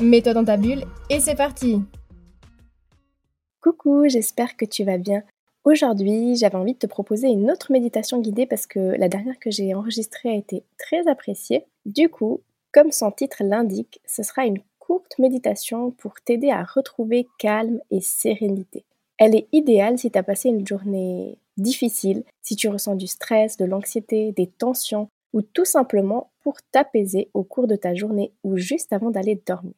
Mets-toi dans ta bulle et c'est parti Coucou, j'espère que tu vas bien. Aujourd'hui, j'avais envie de te proposer une autre méditation guidée parce que la dernière que j'ai enregistrée a été très appréciée. Du coup, comme son titre l'indique, ce sera une courte méditation pour t'aider à retrouver calme et sérénité. Elle est idéale si tu as passé une journée difficile, si tu ressens du stress, de l'anxiété, des tensions ou tout simplement pour t'apaiser au cours de ta journée ou juste avant d'aller dormir.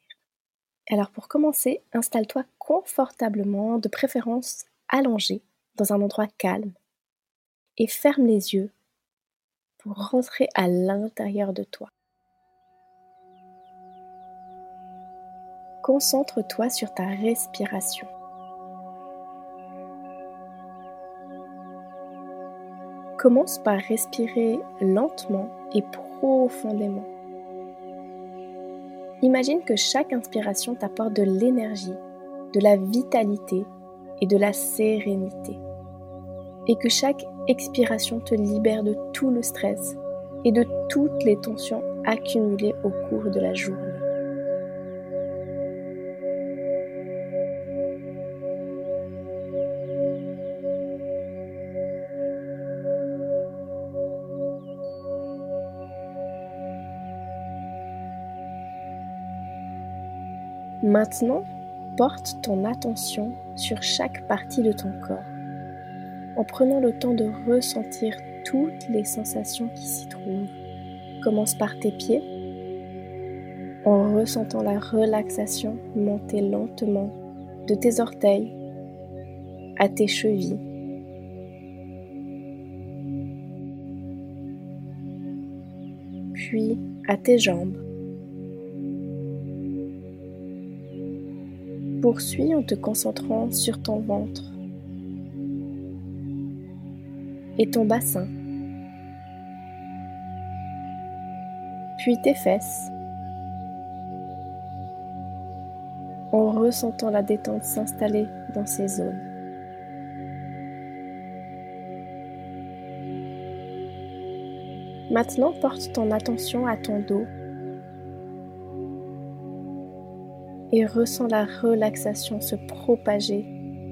Alors pour commencer, installe-toi confortablement, de préférence allongé, dans un endroit calme, et ferme les yeux pour rentrer à l'intérieur de toi. Concentre-toi sur ta respiration. Commence par respirer lentement et profondément. Imagine que chaque inspiration t'apporte de l'énergie, de la vitalité et de la sérénité. Et que chaque expiration te libère de tout le stress et de toutes les tensions accumulées au cours de la journée. Maintenant, porte ton attention sur chaque partie de ton corps, en prenant le temps de ressentir toutes les sensations qui s'y trouvent. Commence par tes pieds, en ressentant la relaxation monter lentement de tes orteils à tes chevilles. Puis à tes jambes. Poursuis en te concentrant sur ton ventre et ton bassin, puis tes fesses, en ressentant la détente s'installer dans ces zones. Maintenant, porte ton attention à ton dos et ressens la relaxation se propager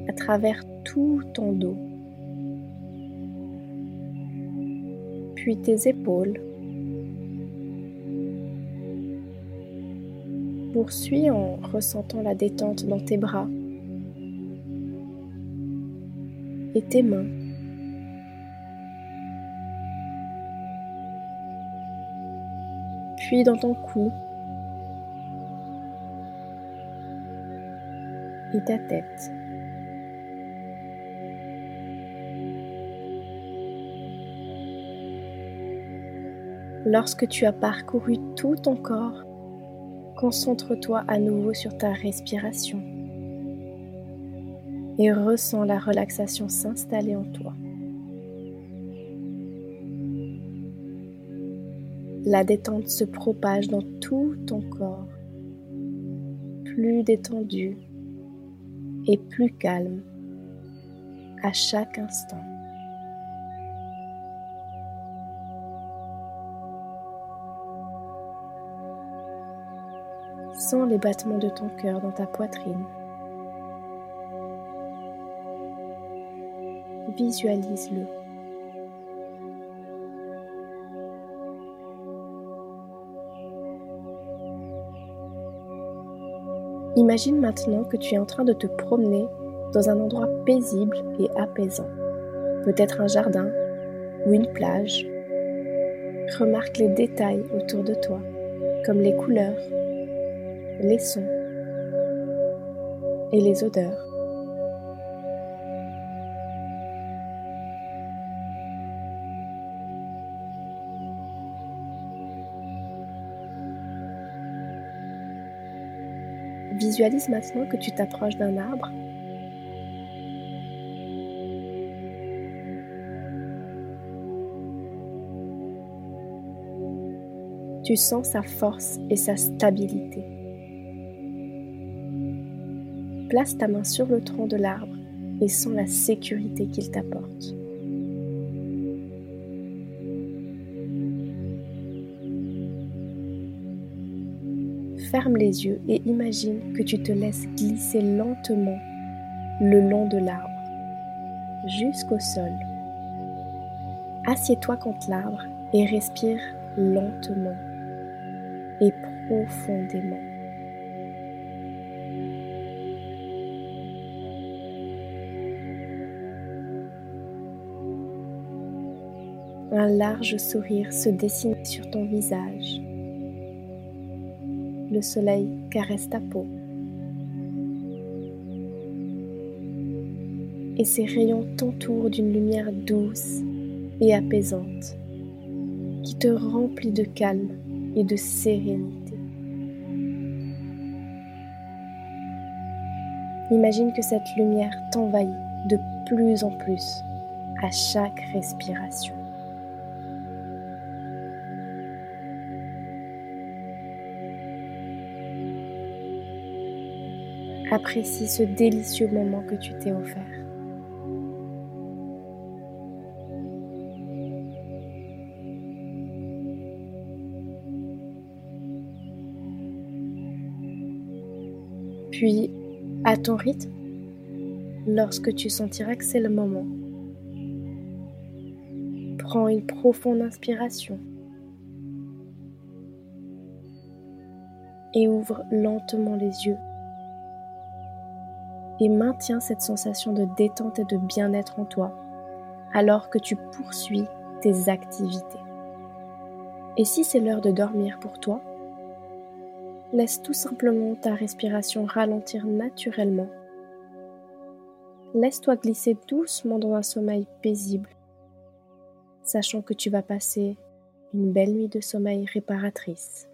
à travers tout ton dos. Puis tes épaules. Poursuis en ressentant la détente dans tes bras et tes mains. Puis dans ton cou et ta tête. Lorsque tu as parcouru tout ton corps, concentre-toi à nouveau sur ta respiration et ressens la relaxation s'installer en toi. La détente se propage dans tout ton corps, plus détendu et plus calme à chaque instant. Sens les battements de ton cœur dans ta poitrine. Visualise-le. Imagine maintenant que tu es en train de te promener dans un endroit paisible et apaisant, peut-être un jardin ou une plage. Remarque les détails autour de toi, comme les couleurs, les sons et les odeurs. Visualise maintenant que tu t'approches d'un arbre. Tu sens sa force et sa stabilité. Place ta main sur le tronc de l'arbre et sens la sécurité qu'il t'apporte. Ferme les yeux et imagine que tu te laisses glisser lentement le long de l'arbre jusqu'au sol. Assieds-toi contre l'arbre et respire lentement et profondément. Un large sourire se dessine sur ton visage le soleil caresse ta peau. Et ses rayons t'entourent d'une lumière douce et apaisante qui te remplit de calme et de sérénité. Imagine que cette lumière t'envahit de plus en plus à chaque respiration. Apprécie ce délicieux moment que tu t'es offert. Puis, à ton rythme, lorsque tu sentiras que c'est le moment, prends une profonde inspiration et ouvre lentement les yeux et maintiens cette sensation de détente et de bien-être en toi alors que tu poursuis tes activités. Et si c'est l'heure de dormir pour toi, laisse tout simplement ta respiration ralentir naturellement. Laisse-toi glisser doucement dans un sommeil paisible, sachant que tu vas passer une belle nuit de sommeil réparatrice.